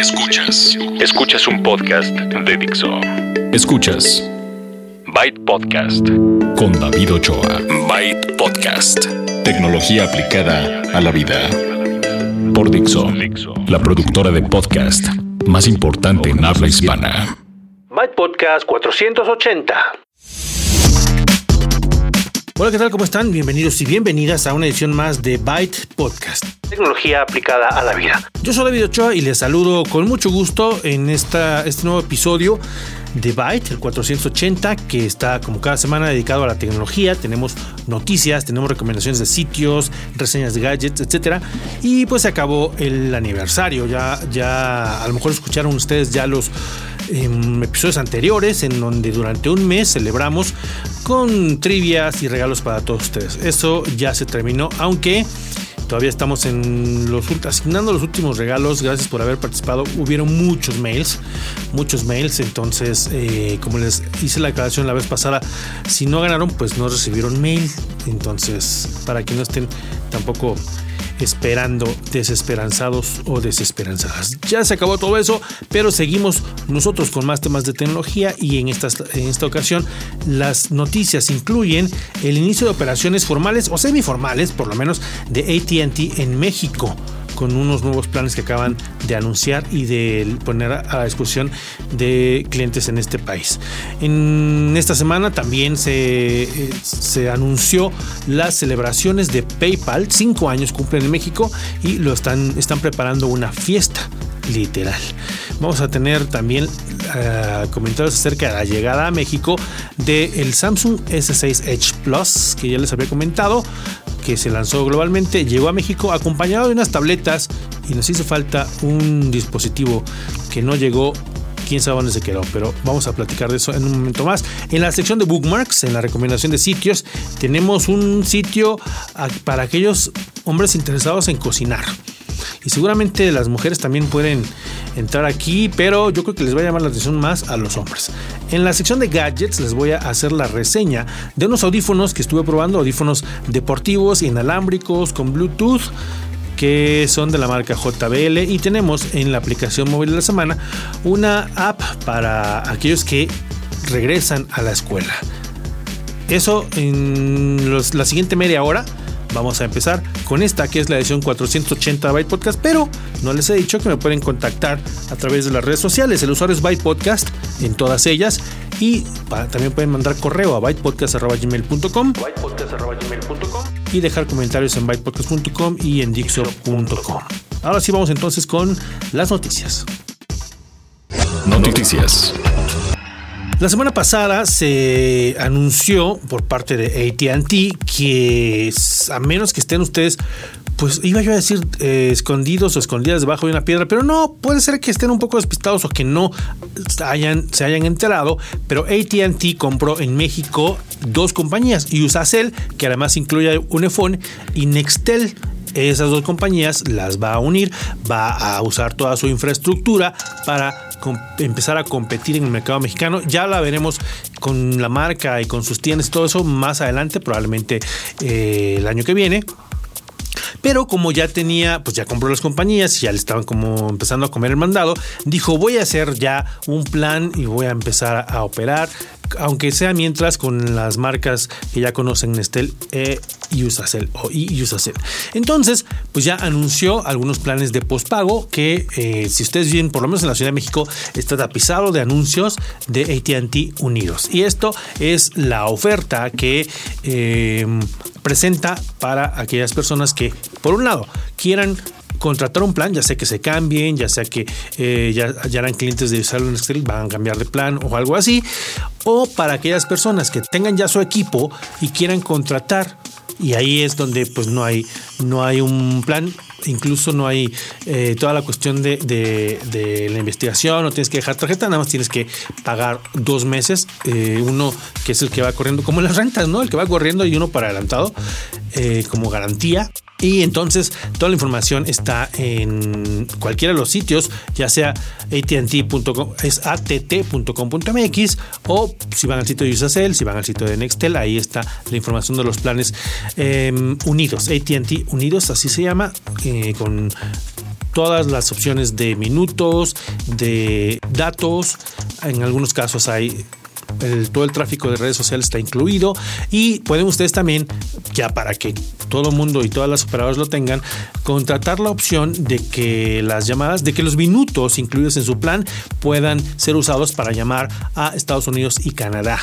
Escuchas. Escuchas un podcast de Dixo. Escuchas. Byte Podcast. Con David Ochoa. Byte Podcast. Tecnología aplicada a la vida. Por Dixo. La productora de podcast más importante en habla hispana. Byte Podcast 480. Hola, ¿qué tal? ¿Cómo están? Bienvenidos y bienvenidas a una edición más de Byte Podcast. Tecnología aplicada a la vida. Yo soy David Ochoa y les saludo con mucho gusto en esta, este nuevo episodio de Byte, el 480, que está como cada semana dedicado a la tecnología. Tenemos noticias, tenemos recomendaciones de sitios, reseñas de gadgets, etcétera. Y pues se acabó el aniversario. Ya, ya a lo mejor escucharon ustedes ya los em, episodios anteriores en donde durante un mes celebramos con trivias y regalos para todos ustedes. Eso ya se terminó, aunque todavía estamos en los asignando los últimos regalos. Gracias por haber participado. Hubieron muchos mails, muchos mails. Entonces, eh, como les hice la aclaración la vez pasada, si no ganaron, pues no recibieron mail. Entonces, para que no estén tampoco esperando desesperanzados o desesperanzadas. Ya se acabó todo eso, pero seguimos nosotros con más temas de tecnología y en esta, en esta ocasión las noticias incluyen el inicio de operaciones formales o semiformales, por lo menos, de ATT en México con unos nuevos planes que acaban de anunciar y de poner a disposición de clientes en este país. En esta semana también se, eh, se anunció las celebraciones de PayPal, cinco años cumplen en México y lo están, están preparando una fiesta literal. Vamos a tener también uh, comentarios acerca de la llegada a México del Samsung S6 Edge Plus, que ya les había comentado, que se lanzó globalmente, llegó a México acompañado de unas tabletas y nos hizo falta un dispositivo que no llegó quién sabe dónde se quedó, pero vamos a platicar de eso en un momento más. En la sección de bookmarks, en la recomendación de sitios, tenemos un sitio para aquellos hombres interesados en cocinar. Y seguramente las mujeres también pueden entrar aquí, pero yo creo que les va a llamar la atención más a los hombres. En la sección de gadgets les voy a hacer la reseña de unos audífonos que estuve probando, audífonos deportivos, inalámbricos, con Bluetooth que son de la marca JBL y tenemos en la aplicación móvil de la semana una app para aquellos que regresan a la escuela. Eso en la siguiente media hora Vamos a empezar con esta que es la edición 480 Byte Podcast, pero no les he dicho que me pueden contactar a través de las redes sociales. El usuario es Byte Podcast en todas ellas y también pueden mandar correo a bytepodcast.gmail.com y dejar comentarios en bytepodcast.com y en dixo.com. Ahora sí vamos entonces con las noticias. Noticias. La semana pasada se anunció por parte de ATT que a menos que estén ustedes pues iba yo a decir eh, escondidos o escondidas debajo de una piedra, pero no, puede ser que estén un poco despistados o que no hayan, se hayan enterado, pero ATT compró en México dos compañías, Usacell, que además incluye Unifone, y Nextel esas dos compañías las va a unir, va a usar toda su infraestructura para empezar a competir en el mercado mexicano. Ya la veremos con la marca y con sus tiendas, todo eso más adelante, probablemente eh, el año que viene. Pero como ya tenía, pues ya compró las compañías y ya le estaban como empezando a comer el mandado, dijo voy a hacer ya un plan y voy a empezar a operar aunque sea mientras con las marcas que ya conocen Nestel e Usacell o Usacell. Entonces, pues ya anunció algunos planes de postpago que eh, si ustedes vienen por lo menos en la Ciudad de México está tapizado de anuncios de AT&T Unidos. Y esto es la oferta que eh, presenta para aquellas personas que por un lado quieran contratar un plan, ya sea que se cambien, ya sea que eh, ya, ya, eran clientes de Salon Excel, van a cambiar de plan o algo así, o para aquellas personas que tengan ya su equipo y quieran contratar. Y ahí es donde pues no hay no hay un plan. Incluso no hay eh, toda la cuestión de, de, la investigación no tienes que dejar tarjeta nada más tienes que pagar dos meses eh, uno que es el que va corriendo como las rentas no el que va corriendo y uno para adelantado como garantía y entonces toda la información está en cualquiera de los sitios, ya sea att.com, att.com.mx o si van al sitio de Usacell, si van al sitio de Nextel, ahí está la información de los planes em, unidos, ATT Unidos, así se llama, eh, con todas las opciones de minutos, de datos. En algunos casos hay todo el tráfico de redes sociales está incluido y pueden ustedes también, ya para que todo el mundo y todas las operadoras lo tengan, contratar la opción de que las llamadas, de que los minutos incluidos en su plan puedan ser usados para llamar a Estados Unidos y Canadá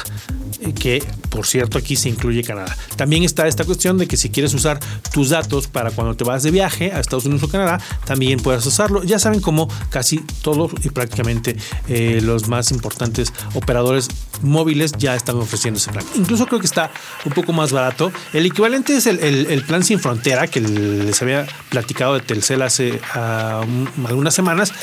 eh, que por cierto aquí se incluye Canadá. También está esta cuestión de que si quieres usar tus datos para cuando te vas de viaje a Estados Unidos o Canadá, también puedes usarlo. Ya saben cómo casi todos y prácticamente eh, los más importantes operadores móviles ya están ofreciendo ese plan. Incluso creo que está un poco más barato. El equivalente es el, plan sin frontera que les había platicado de Telcel hace ah, algunas semanas.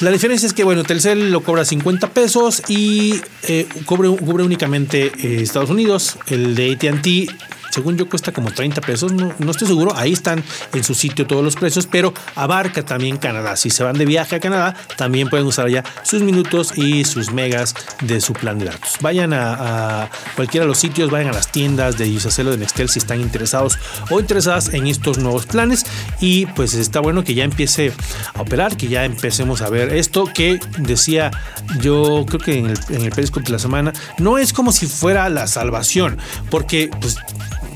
La diferencia es que, bueno, Telcel lo cobra 50 pesos y eh, cubre, únicamente eh, Estados Unidos. El de ATT según yo cuesta como 30 pesos, no, no, estoy seguro, ahí están en su sitio todos los precios, pero abarca también Canadá. Si se van de viaje a Canadá, también pueden usar allá sus minutos y sus megas de su plan de datos. Vayan a, cualquiera de los sitios, vayan a las tiendas de Usacelo de Nextel si están interesados o interesadas en estos nuevos planes y pues está bueno que ya empiece a operar, que ya empecemos a ver esto que decía yo creo que en el, en de la semana, no es como si fuera la salvación, porque pues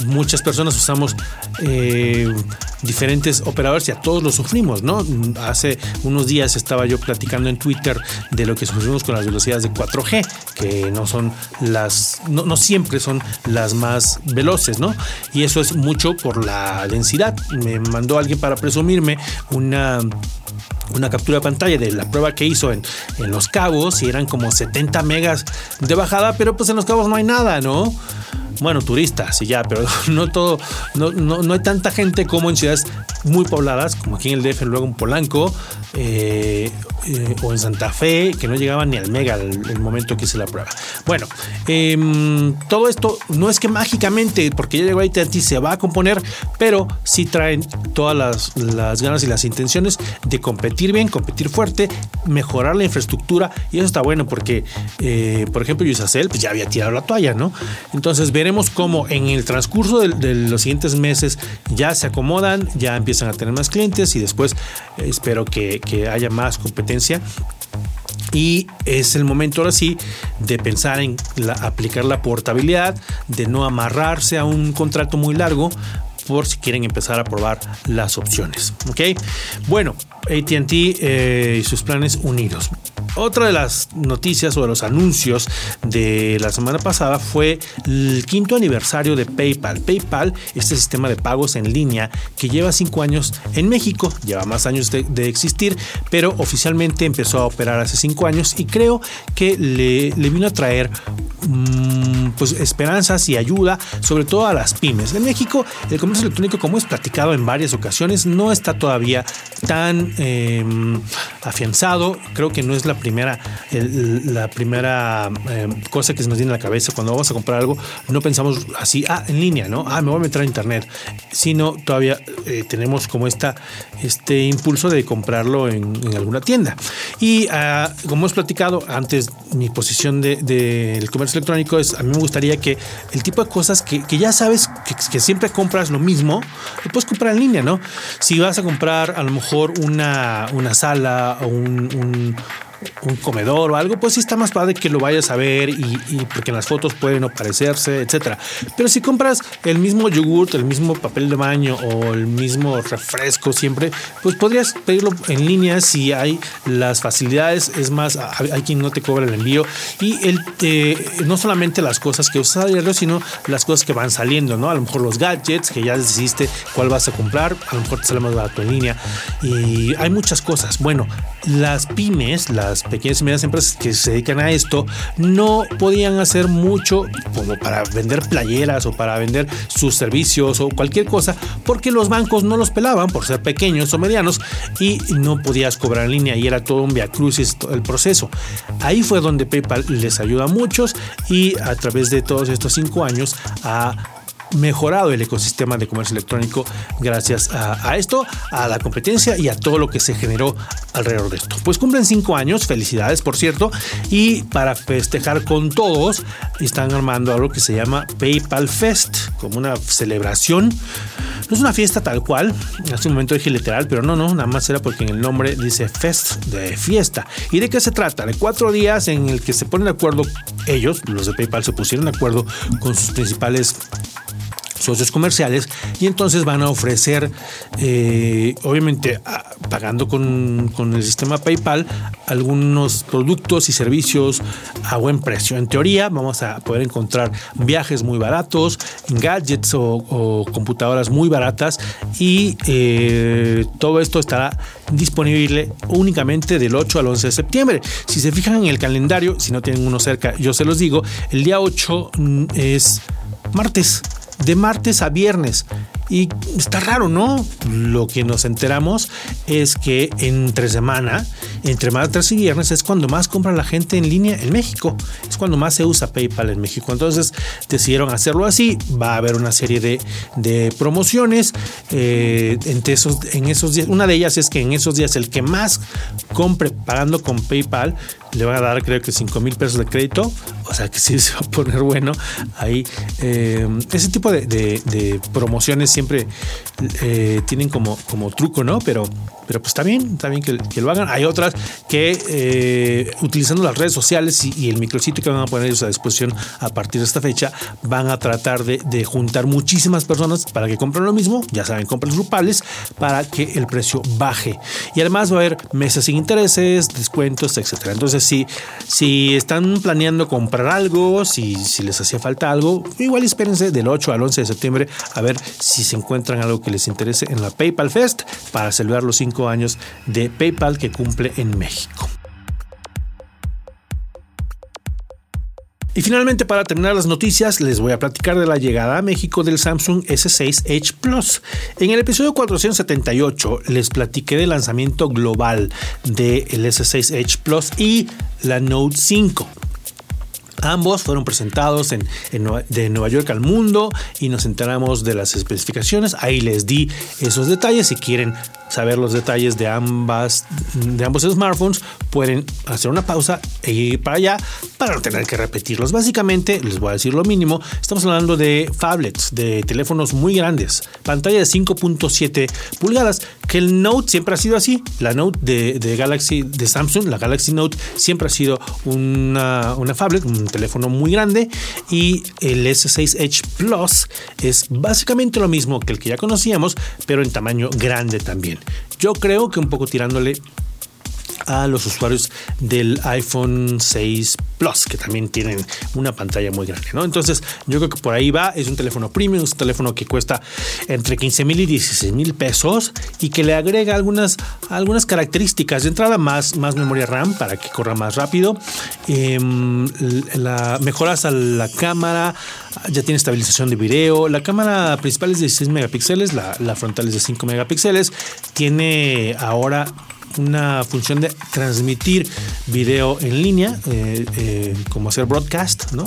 muchas personas usamos eh, diferentes operadores y a todos lo sufrimos, ¿no? Hace unos días estaba yo platicando en Twitter de lo que sufrimos con las velocidades de 4G, que no son las, no, no siempre son las más veloces, ¿no? Y eso es mucho por la densidad. Me mandó alguien para presumirme una una captura de pantalla de la prueba que hizo en, en Los Cabos y eran como 70 megas de bajada, pero pues en Los Cabos no hay nada, ¿no? bueno, turistas y ya, pero no todo, no, no, hay tanta gente como en ciudades muy pobladas, como aquí en el DF, luego en Polanco eh, eh, o en Santa Fe, que no llegaban ni al mega el, momento que hice la prueba. Bueno, em, todo esto no es que mágicamente, porque ya llegó AT&T se va a componer, pero sí traen todas las, ganas y las intenciones de competir bien, competir fuerte, mejorar la infraestructura y eso está bueno porque, eh, por ejemplo, Yusacel pues ya había tirado la toalla, ¿no? Entonces ver veremos cómo en el transcurso de, los siguientes meses ya se acomodan, ya empiezan a tener más clientes y después eh, espero que, haya más competencia y es el momento ahora sí de pensar en aplicar la portabilidad, de no amarrarse a un contrato muy largo por si quieren empezar a probar las opciones. ¿Ok? Bueno, ATT eh, y sus planes unidos. Otra de las noticias o de los anuncios de la semana pasada fue el quinto aniversario de PayPal. PayPal, este sistema de pagos en línea que lleva cinco años en México, lleva más años de, existir, pero oficialmente empezó a operar hace cinco años y creo que le, vino a traer mm, pues esperanzas y ayuda, sobre todo a las pymes. En México, el comercio electrónico, como es platicado en varias ocasiones, no está todavía tan em, afianzado. Creo que no es la primera, la primera em, cosa que se nos viene a la cabeza cuando vamos a comprar algo. No pensamos así, ah, en línea, ¿no? Ah, me voy a meter a internet. Sino todavía eh, tenemos como esta, este impulso de comprarlo en, alguna tienda. Y ah, como hemos platicado antes, mi posición del de, comercio electrónico es, a mí me gustaría que el tipo de cosas que, ya sabes que, siempre compras lo mismo, lo puedes comprar en línea, ¿no? Si vas a comprar a lo mejor una, una sala o un comedor o algo, pues sí está más padre que lo vayas a ver y, porque en las fotos pueden no parecerse, etcétera. Pero si compras el mismo yogurt, el mismo papel de baño o el mismo refresco siempre, pues podrías pedirlo en línea si hay las facilidades. Es más, hay quien no te cobra el envío y el, eh, no solamente las cosas que usas a diario, sino las cosas que van saliendo, ¿no? A lo mejor los gadgets que ya decidiste cuál vas a comprar, a lo mejor te sale más barato en línea y hay muchas cosas. Bueno, las pymes, las las pequeñas y medianas empresas que se dedican a esto no podían hacer mucho como para vender playeras o para vender sus servicios o cualquier cosa porque los bancos no los pelaban por ser pequeños o medianos y no podías cobrar en línea y era todo un via crucis el proceso. Ahí fue donde PayPal les ayuda a muchos y a través de todos estos cinco años ha mejorado el ecosistema de comercio electrónico gracias a, esto, a la competencia y a todo lo que se generó alrededor de esto. Pues cumplen cinco años, felicidades por cierto, y para festejar con todos están armando algo que se llama PayPal Fest, como una celebración. No es una fiesta tal cual, hace un momento dije literal, pero no, no, nada más era porque en el nombre dice Fest de fiesta. ¿Y de qué se trata? De cuatro días en el que se ponen de acuerdo ellos, los de PayPal se pusieron de acuerdo con sus principales socios comerciales y entonces van a ofrecer, eh, obviamente pagando con, el sistema PayPal, algunos productos y servicios a buen precio. En teoría vamos a poder encontrar viajes muy baratos, gadgets o, computadoras muy baratas y eh, todo esto estará disponible únicamente del 8 al 11 de septiembre. Si se fijan en el calendario, si no tienen uno cerca, yo se los digo, el día 8 mm, es martes de martes a viernes. Y está raro, ¿no? Lo que nos enteramos es que entre semana, entre martes y viernes, es cuando más compra la gente en línea en México. Es cuando más se usa PayPal en México. Entonces decidieron hacerlo así. Va a haber una serie de, promociones. Eh, entre esos, en esos días, una de ellas es que en esos días el que más compre pagando con PayPal le van a dar creo que 5 mil pesos de crédito, o sea que sí se va a poner bueno ahí. Eh, ese tipo de, promociones siempre eh, tienen como, como truco, ¿no? Pero pero pues está bien, está bien que, lo hagan. Hay otras que eh, utilizando las redes sociales y, el micrositio que van a poner ellos a disposición a partir de esta fecha, van a tratar de, juntar muchísimas personas para que compren lo mismo, ya saben, compren grupales, para que el precio baje. Y además va a haber mesas sin intereses, descuentos, etcétera. Entonces, si, si están planeando comprar algo, si, si les hacía falta algo, igual espérense del 8 al 11 de septiembre a ver si se encuentran algo que les interese en la PayPal Fest para celebrar los años de PayPal que cumple en México. Y finalmente, para terminar las noticias, les voy a platicar de la llegada a México del Samsung S6 Edge Plus. En el episodio 478 les platiqué del lanzamiento global del S6 Edge Plus y la Note 5. Ambos fueron presentados en, de Nueva York al mundo y nos enteramos de las especificaciones. Ahí les di esos detalles. Si quieren saber los detalles de, ambas, de ambos smartphones, pueden hacer una pausa e ir para allá para no tener que repetirlos. Básicamente, les voy a decir lo mínimo. Estamos hablando de phablets, de teléfonos muy grandes, pantalla de 5.7 pulgadas, que el Note siempre ha sido así. La Note de, Galaxy, de Samsung, la Galaxy Note, siempre ha sido una, una phablet, un teléfono muy grande. Y el S6 Edge Plus es básicamente lo mismo que el que ya conocíamos, pero en tamaño grande también. Yo creo que un poco tirándole a los usuarios del iPhone 6 Plus, que también tienen una pantalla muy grande, ¿no? Entonces, yo creo que por ahí va. Es un teléfono premium, es un teléfono que cuesta entre 15 mil y 16 mil pesos y que le agrega algunas, algunas características. De entrada, más, más memoria RAM para que corra más rápido. Em, mejoras a la cámara, ya tiene estabilización de video. La cámara principal es de 16 megapíxeles, la, la frontal es de 5 megapíxeles. Tiene ahora una función de transmitir video en línea, eh, eh, como hacer broadcast, ¿no?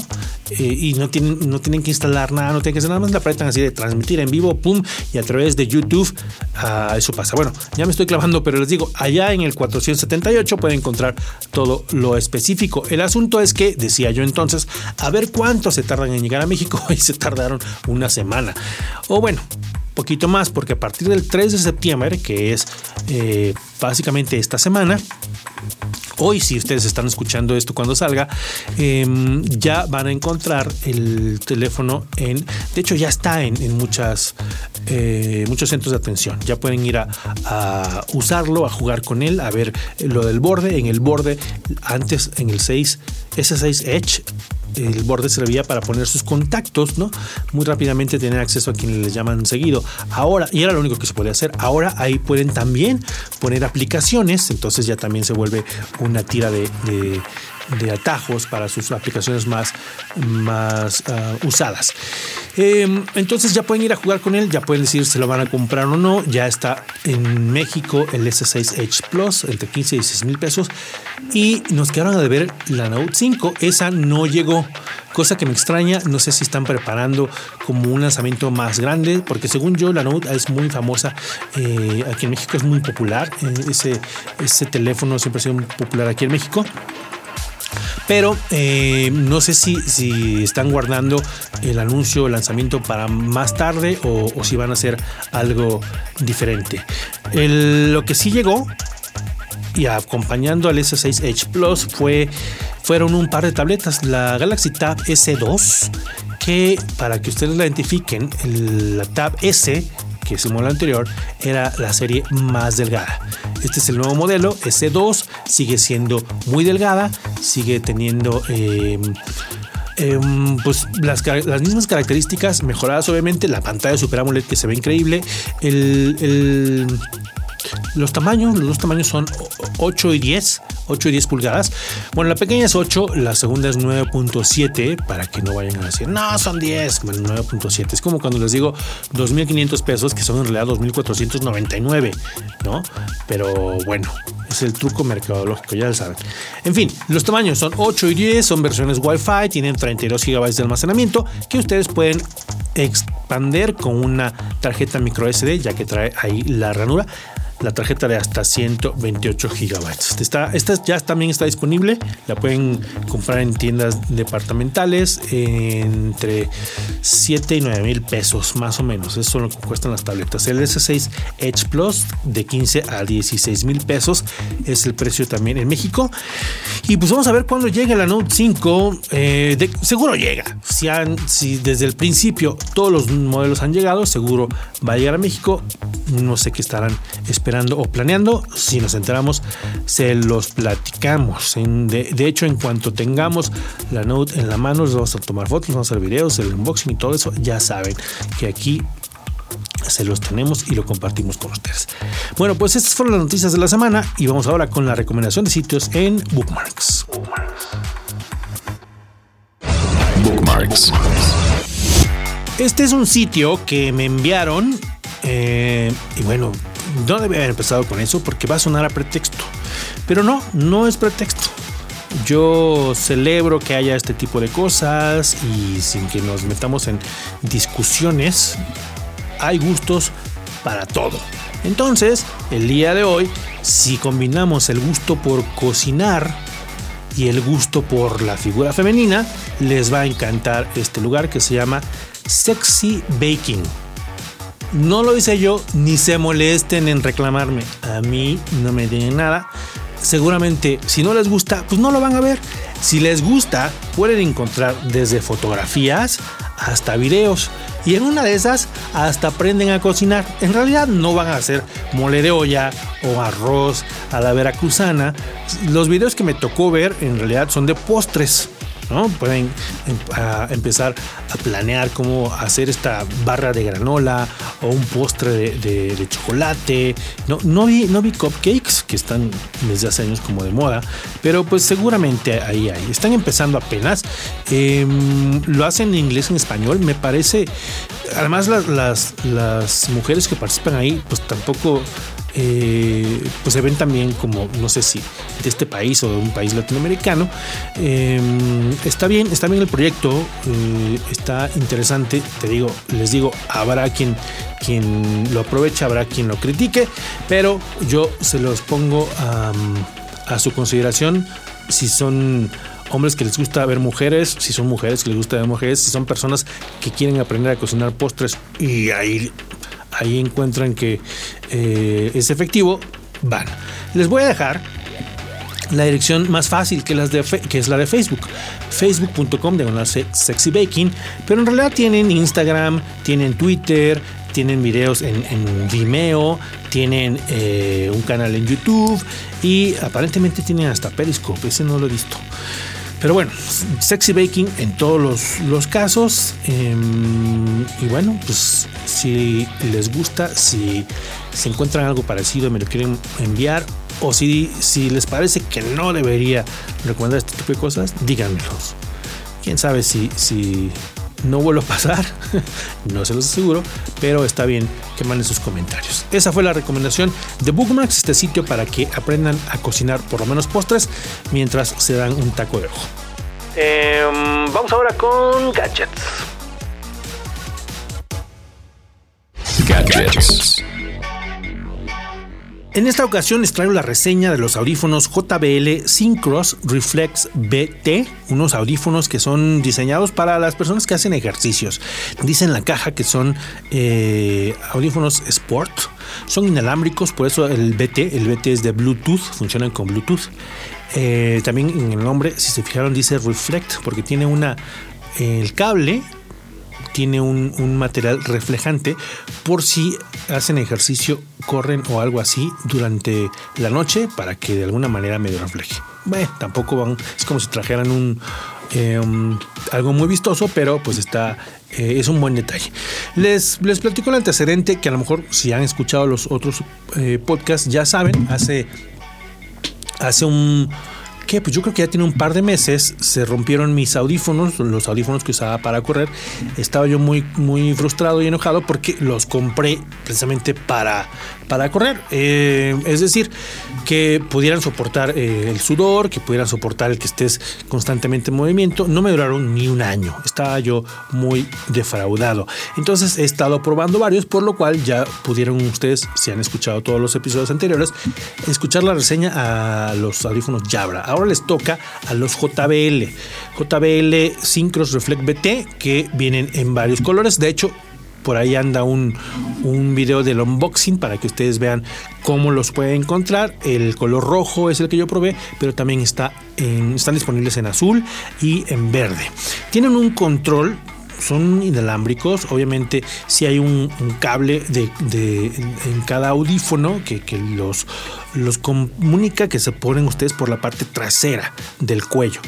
Eh, y no tienen, no tienen que instalar nada, no tienen que hacer nada más, la apretan así de transmitir en vivo, pum, y a través de YouTube, ah, eso pasa. Bueno, ya me estoy clavando, pero les digo, allá en el 478 pueden encontrar todo lo específico. El asunto es que, decía yo entonces, a ver cuánto se tardan en llegar a México y se tardaron una semana. O bueno, poquito más, porque a partir del 3 de septiembre, que es eh, básicamente esta semana, hoy si ustedes están escuchando esto cuando salga, em, ya van a encontrar el teléfono en, de hecho ya está en, muchas, eh, muchos centros de atención, ya pueden ir a, a, usarlo, a jugar con él, a ver lo del borde, en el borde, antes en el 6, S6 Edge el borde servía para poner sus contactos, ¿no? Muy rápidamente tener acceso a quienes les llaman seguido. Ahora, y era lo único que se podía hacer, ahora ahí pueden también poner aplicaciones, entonces ya también se vuelve una tira de, de atajos para sus aplicaciones más, más ah, usadas. Em, entonces ya pueden ir a jugar con él, ya pueden decir si lo van a comprar o no. Ya está en México el S6 Edge Plus entre 15 y 16 mil pesos. Y nos quedaron a deber la Note 5. Esa no llegó, cosa que me extraña. No sé si están preparando como un lanzamiento más grande, porque según yo la Note es muy famosa. Eh, aquí en México es muy popular. Eh, ese, ese teléfono siempre ha sido popular aquí en México pero eh, no sé si, si están guardando el anuncio el lanzamiento para más tarde o, si van a hacer algo diferente. lo que sí llegó y acompañando al S6 Edge Plus fue, fueron un par de tabletas, la Galaxy Tab S2, que para que ustedes la identifiquen, la Tab S que el modelo anterior, era la serie más delgada. Este es el nuevo modelo, S2, sigue siendo muy delgada, sigue teniendo... Em, em, pues las, mismas características mejoradas. Obviamente la pantalla Super AMOLED que se ve increíble. El los tamaños, los dos tamaños son 8 y 10, 8 y 10 pulgadas. Bueno, la pequeña es 8, la segunda es 9.7, para que no vayan a decir, no, son 10, bueno, 9.7. Es como cuando les digo 2.500 pesos, que son en realidad 2.499, ¿no? Pero bueno, es el truco mercadológico, ya lo saben. En fin, los tamaños son 8 y 10, son versiones Wi-Fi, tienen 32 GB de almacenamiento que ustedes pueden expander con una tarjeta micro SD, ya que trae ahí la ranura la tarjeta de hasta 128 gigabytes. Esta, esta ya también está disponible, la pueden comprar en tiendas departamentales entre 7 y 9 mil pesos más o menos. Eso es lo que cuestan las tabletas. El S6 Edge Plus de 15 a 16 mil pesos es el precio también en México. Y pues vamos a ver cuándo llega la Note 5. Eh, seguro llega. Si, han, si desde el principio todos los modelos han llegado, seguro va a llegar a México. No sé qué estarán esperando o planeando. Si nos enteramos, se los platicamos. De, hecho, en cuanto tengamos la Note en la mano, les vamos a tomar fotos, vamos a hacer videos, el unboxing y todo eso. Ya saben que aquí se los tenemos y lo compartimos con ustedes. Bueno, pues estas fueron las noticias de la semana y vamos ahora con la recomendación de sitios en Bookmarks. Bookmarks. Este es un sitio que me enviaron eh, y bueno, no debe haber empezado con eso porque va a sonar a pretexto. Pero no, no es pretexto. Yo celebro que haya este tipo de cosas y sin que nos metamos en discusiones, hay gustos para todo. Entonces, el día de hoy, si combinamos el gusto por cocinar y el gusto por la figura femenina, les va a encantar este lugar que se llama Sexy Baking. No lo hice yo, ni se molesten en reclamarme. A mí no me tienen nada. Seguramente, si no les gusta, pues no lo van a ver. Si les gusta, pueden encontrar desde fotografías hasta videos. Y en una de esas hasta aprenden a cocinar. En realidad no van a hacer mole de olla o arroz a la veracruzana. Los videos que me tocó ver en realidad son de postres. Pueden em, empezar a planear cómo hacer esta barra de granola o un postre de, chocolate. No, no, vi, no vi cupcakes, que están desde hace años como de moda, pero pues seguramente ahí hay. Están empezando apenas. Em, lo hacen en inglés, en español. Me parece, además las, las mujeres que participan ahí, pues tampoco eh, pues se ven también como, no sé si de este país o de un país latinoamericano. Em, está bien, está bien el proyecto, eh, está interesante, te digo, les digo, habrá quien, quien lo aproveche, habrá quien lo critique, pero yo se los pongo a, a su consideración si son hombres que les gusta ver mujeres, si son mujeres que les gusta ver mujeres, si son personas que quieren aprender a cocinar postres y ahí ahí encuentran que eh, es efectivo, van. Les voy a dejar la dirección más fácil que, es la de Facebook, facebook.com de sexy baking, pero en realidad tienen Instagram, tienen Twitter, tienen videos en, Vimeo, tienen eh, un canal en YouTube y aparentemente tienen hasta Periscope, ese no lo he visto. Pero bueno, sexy baking en todos los, casos. Em, y bueno, pues si les gusta, si se encuentran algo parecido me lo quieren enviar, o si, si les parece que no debería recomendar este tipo de cosas, díganmelos. Quién sabe si, si no vuelvo a pasar, no se los aseguro, pero está bien que manden sus comentarios. Esa fue la recomendación de Bookmarks, este sitio para que aprendan a cocinar por lo menos postres mientras se dan un taco de ojo. Em, vamos ahora con gadgets. Gadgets. En esta ocasión les traigo la reseña de los audífonos JBL Syncros Reflex BT, unos audífonos que son diseñados para las personas que hacen ejercicios. Dice en la caja que son eh, audífonos Sport, son inalámbricos, por eso el BT, el BT es de Bluetooth, funcionan con Bluetooth. Eh, también en el nombre, si se fijaron, dice Reflect, porque tiene una. El cable tiene un, material reflejante por si hacen ejercicio, corren o algo así durante la noche para que de alguna manera medio refleje. Bueno, tampoco van, es como si trajeran un, em, algo muy vistoso, pero pues está, eh, es un buen detalle. Les, les platico el antecedente que a lo mejor si han escuchado los otros eh, podcasts ya saben, hace, hace un pues yo creo que ya tiene un par de meses, se rompieron mis audífonos, los audífonos que usaba para correr. Estaba yo muy, muy frustrado y enojado porque los compré precisamente para, para correr. Eh, es decir, que pudieran soportar eh, el sudor, que pudieran soportar el que estés constantemente en movimiento. No me duraron ni un año. Estaba yo muy defraudado. Entonces he estado probando varios, por lo cual ya pudieron ustedes, si han escuchado todos los episodios anteriores, escuchar la reseña a los audífonos Jabra. Ahora les toca a los JBL. JBL Synchros Reflect BT que vienen en varios colores. De hecho, por ahí anda un, un, video del unboxing para que ustedes vean cómo los pueden encontrar. El color rojo es el que yo probé, pero también está están disponibles en azul y en verde. Tienen un control son inalámbricos. Obviamente, si hay un, cable de, en cada audífono que, los, los comunica que se ponen ustedes por la parte trasera del cuello.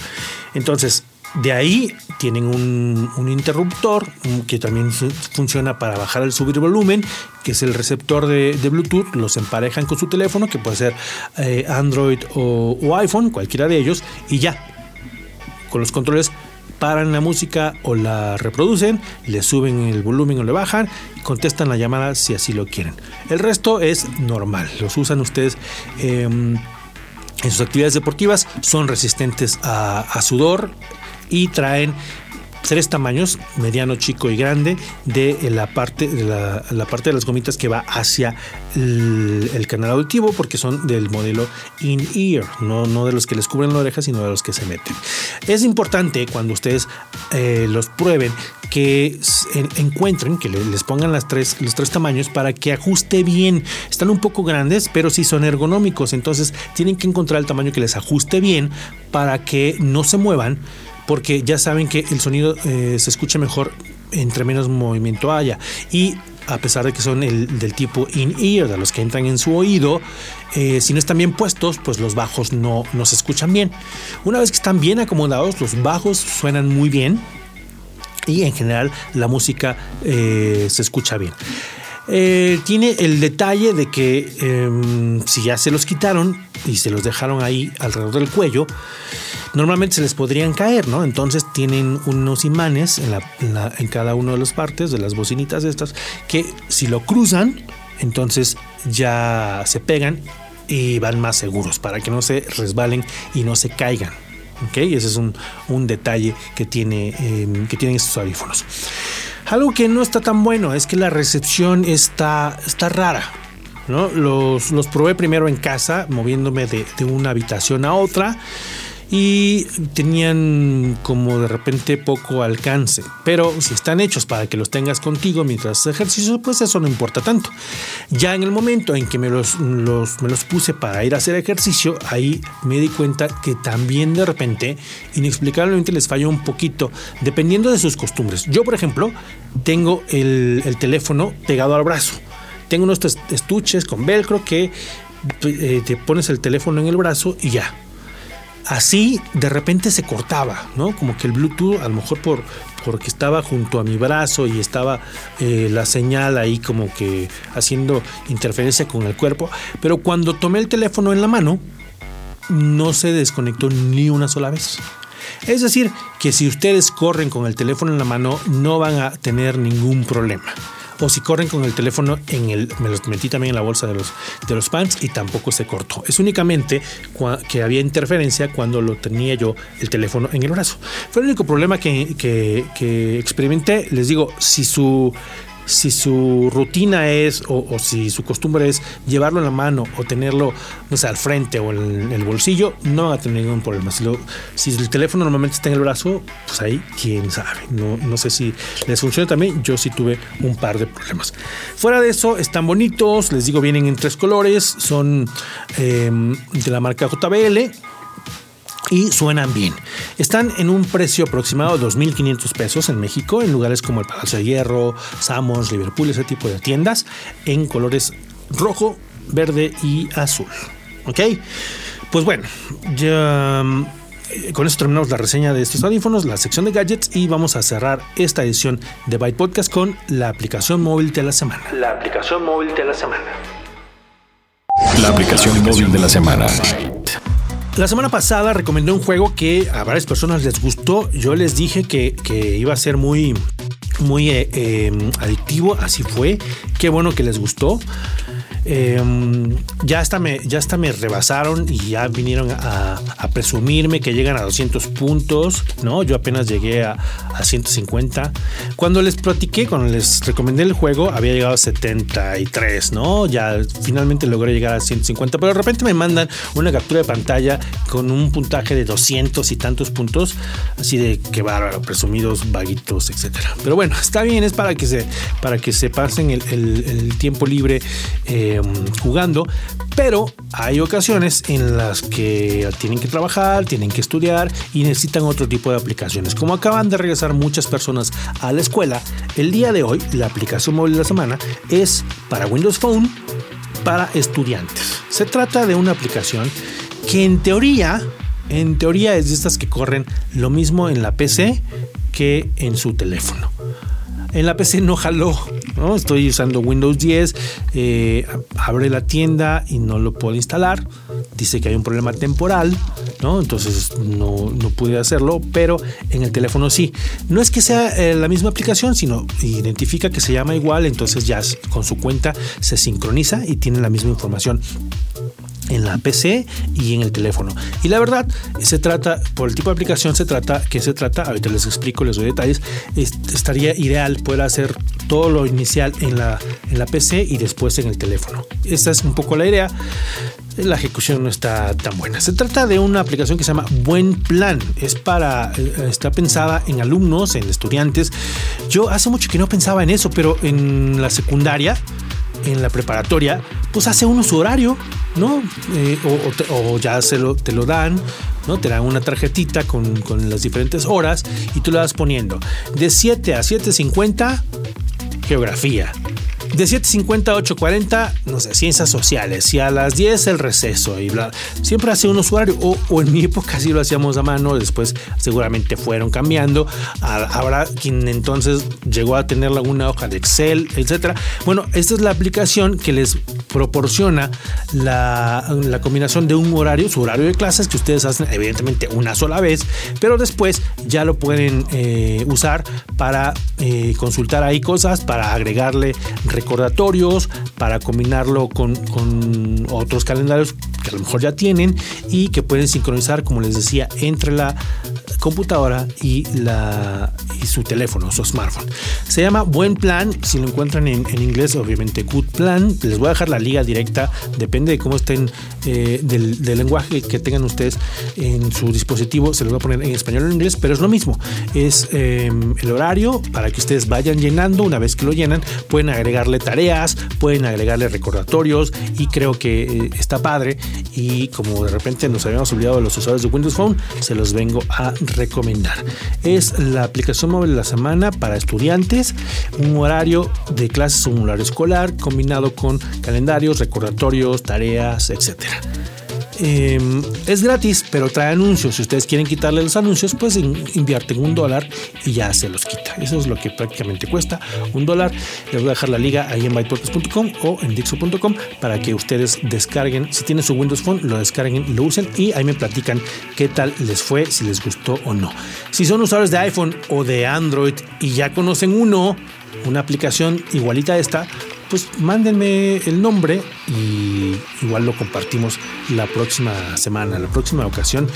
Entonces, de ahí tienen un, interruptor que también funciona para bajar el subir volumen, que es el receptor de, Bluetooth. Los emparejan con su teléfono, que puede ser eh, Android o, iPhone, cualquiera de ellos, y ya. Con los controles paran la música o la reproducen, le suben el volumen o le bajan contestan la llamada si así lo quieren. El resto es normal, los usan ustedes. Em, en sus actividades deportivas son resistentes a sudor y traen tres tamaños, mediano, chico y grande, de la parte de, la, parte de las gomitas que va hacia el, canal auditivo, porque son del modelo in-ear, no, no de los que les cubren la oreja, sino de los que se meten. Es importante cuando ustedes eh, los prueben que encuentren, que les pongan las tres, los tres tamaños para que ajuste bien. Están un poco grandes, pero sí son ergonómicos, entonces tienen que encontrar el tamaño que les ajuste bien para que no se muevan porque ya saben que el sonido eh, se escucha mejor entre menos movimiento haya. Y a pesar de que son el, del tipo in-ear, de los que entran en su oído, eh, si no están bien puestos, pues los bajos no, no se escuchan bien. Una vez que están bien acomodados, los bajos suenan muy bien y en general la música eh, se escucha bien. Tiene el detalle de que em, si ya se los quitaron y se los dejaron ahí alrededor del cuello, normalmente se les podrían caer, ¿no? Entonces tienen unos imanes en, en, cada una de las partes de las bocinitas estas que si lo cruzan, entonces ya se pegan y van más seguros para que no se resbalen y no se caigan. ¿Ok? Ese es un, detalle que, tiene, em, que tienen estos audífonos. Algo que no está tan bueno es que la recepción está, está rara. ¿no? Los, los probé primero en casa, moviéndome de, de una habitación a otra y tenían como de repente poco alcance. Pero si están hechos para que los tengas contigo mientras haces ejercicio, pues eso no importa tanto. Ya en el momento en que me los, me los puse para ir a hacer ejercicio, ahí me di cuenta que también de repente, inexplicablemente les falló un poquito, dependiendo de sus costumbres. Yo, por ejemplo, tengo el, teléfono pegado al brazo. Tengo unos estuches con velcro que eh, te pones el teléfono en el brazo y ya así de repente se cortaba, ¿no? Como que el Bluetooth, a lo mejor por porque estaba junto a mi brazo y estaba eh, la señal ahí como que haciendo interferencia con el cuerpo, pero cuando tomé el teléfono en la mano, no se desconectó ni una sola vez. Es decir, que si ustedes corren con el teléfono en la mano, no van a tener ningún problema o si corren con el teléfono en el me los metí también en la bolsa de los de los pants y tampoco se cortó. Es únicamente que había interferencia cuando lo tenía yo el teléfono en el brazo. Fue el único problema que, que experimenté. Les digo si su si su rutina es o, si su costumbre es llevarlo en la mano o tenerlo no sé, al frente o en el bolsillo, no va a tener ningún problema. Si, el teléfono normalmente está en el brazo, pues ahí quién sabe. No, sé si les funciona también. Yo sí tuve un par de problemas. Fuera de eso, están bonitos. Les digo, vienen en tres colores. Son em, de la marca JBL y suenan bien. Están en un precio aproximado de 2.500 pesos en México, en lugares como el Palacio de Hierro, Samos, Liverpool, ese tipo de tiendas, en colores rojo, verde y azul. ¿Ok? Pues bueno, ya eh, con esto terminamos la reseña de estos audífonos, la sección de gadgets y vamos a cerrar esta edición de Byte Podcast con la aplicación móvil de la semana. La aplicación móvil de la semana. La aplicación móvil de la semana. La semana pasada recomendé un juego que a varias personas les gustó. Yo les dije que, iba a ser muy, muy eh, em, adictivo. Así fue. Qué bueno que les gustó. Em, ya, hasta me, ya hasta me rebasaron y ya vinieron a, presumirme que llegan a 200 puntos, ¿no? Yo apenas llegué a, 150. Cuando les platiqué, cuando les recomendé el juego, había llegado a 73, ¿no? Ya finalmente logré llegar a 150, pero de repente me mandan una captura de pantalla con un puntaje de 200 y tantos puntos, así de que bárbaro, presumidos, vaguitos, etcétera. Pero bueno, está bien, es para que se, para que se pasen el, tiempo libre. Eh, Em, jugando, pero hay ocasiones en las que tienen que trabajar, tienen que estudiar y necesitan otro tipo de aplicaciones. Como acaban de regresar muchas personas a la escuela, el día de hoy la aplicación móvil de la semana es para Windows Phone para estudiantes. Se trata de una aplicación que en teoría, en teoría es de estas que corren lo mismo en la PC que en su teléfono. En la PC no jaló Estoy usando Windows 10, eh, abre la tienda y no lo puedo instalar. Dice que hay un problema temporal, ¿no? Entonces no, no pude hacerlo, pero en el teléfono sí. No es que sea eh, la misma aplicación, sino identifica que se llama igual, entonces ya con su cuenta se sincroniza y tiene la misma información en la PC y en el teléfono. Y la verdad, se trata, por el tipo de aplicación se trata, que se trata, ahorita les explico, les doy detalles, estaría ideal poder hacer todo lo inicial en la, en la PC y después en el teléfono. Esta es un poco la idea. La ejecución no está tan buena. Se trata de una aplicación que se llama Buen Plan. Es para, eh, está pensada en alumnos, en estudiantes. Yo hace mucho que no pensaba en eso, pero en la secundaria en la preparatoria, pues hace uno su horario, ¿no? Eh, o, ya se lo, te lo dan, ¿no? Te dan una tarjetita con, con las diferentes horas y tú le vas poniendo de 7 a 7.50 geografía, de 7.50 a 8.40, no sé, ciencias sociales. Y a las 10 el receso. Y bla. Siempre hace un usuario. O, en mi época sí lo hacíamos a mano. Después seguramente fueron cambiando. Habrá quien entonces llegó a tener alguna hoja de Excel, etcétera. Bueno, esta es la aplicación que les proporciona la, combinación de un horario, su horario de clases que ustedes hacen evidentemente una sola vez, pero después ya lo pueden eh, usar para eh, consultar ahí cosas, para agregarle recordatorios, para combinarlo con, otros calendarios que a lo mejor ya tienen y que pueden sincronizar, como les decía, entre la computadora y, la, su teléfono, su smartphone. Se llama Buen Plan, si lo encuentran en, inglés, obviamente Good Plan. Les voy a dejar la liga directa, depende de cómo estén, eh, del, lenguaje que tengan ustedes en su dispositivo, se los voy a poner en español o en inglés, pero es lo mismo. Es em, el horario para que ustedes vayan llenando. Una vez que lo llenan, pueden agregarle tareas, pueden agregarle recordatorios y creo que eh, está padre. Y como de repente nos habíamos olvidado de los usuarios de Windows Phone, se los vengo a recomendar. Es la aplicación de la semana para estudiantes, un horario de clases, un horario escolar combinado con calendarios, recordatorios, tareas, etcétera. Em, es gratis, pero trae anuncios. Si ustedes quieren quitarle los anuncios, pues invierten un dólar y ya se los quita. Eso es lo que prácticamente cuesta, un dólar. Les voy a dejar la liga ahí en bytepodcast.com o en dixo.com para que ustedes descarguen. Si tienen su Windows Phone, lo descarguen lo usen y ahí me platican qué tal les fue, si les gustó o no. Si son usuarios de iPhone o de Android y ya conocen uno, una aplicación igualita a esta, pues mándenme el nombre y igual lo compartimos la próxima semana, la próxima ocasión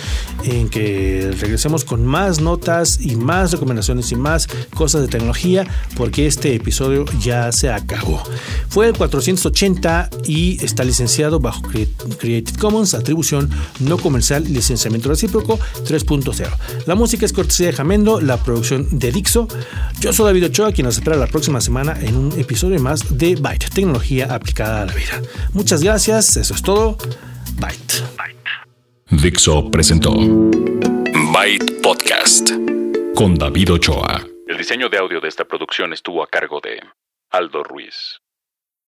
en que regresemos con más notas y más recomendaciones y más cosas de tecnología porque este episodio ya se acabó. Fue el 480 y está licenciado bajo Creative Commons, atribución no comercial licenciamiento recíproco 3.0. La música es cortesía de Jamendo, la producción de Dixo. Yo soy David Ochoa, quien nos espera la próxima semana en un episodio más de Byte, tecnología aplicada a la vida. Muchas gracias, eso es todo. Byte. Dixo presentó Byte Podcast con David Ochoa. El diseño de audio de esta producción estuvo a cargo de Aldo Ruiz.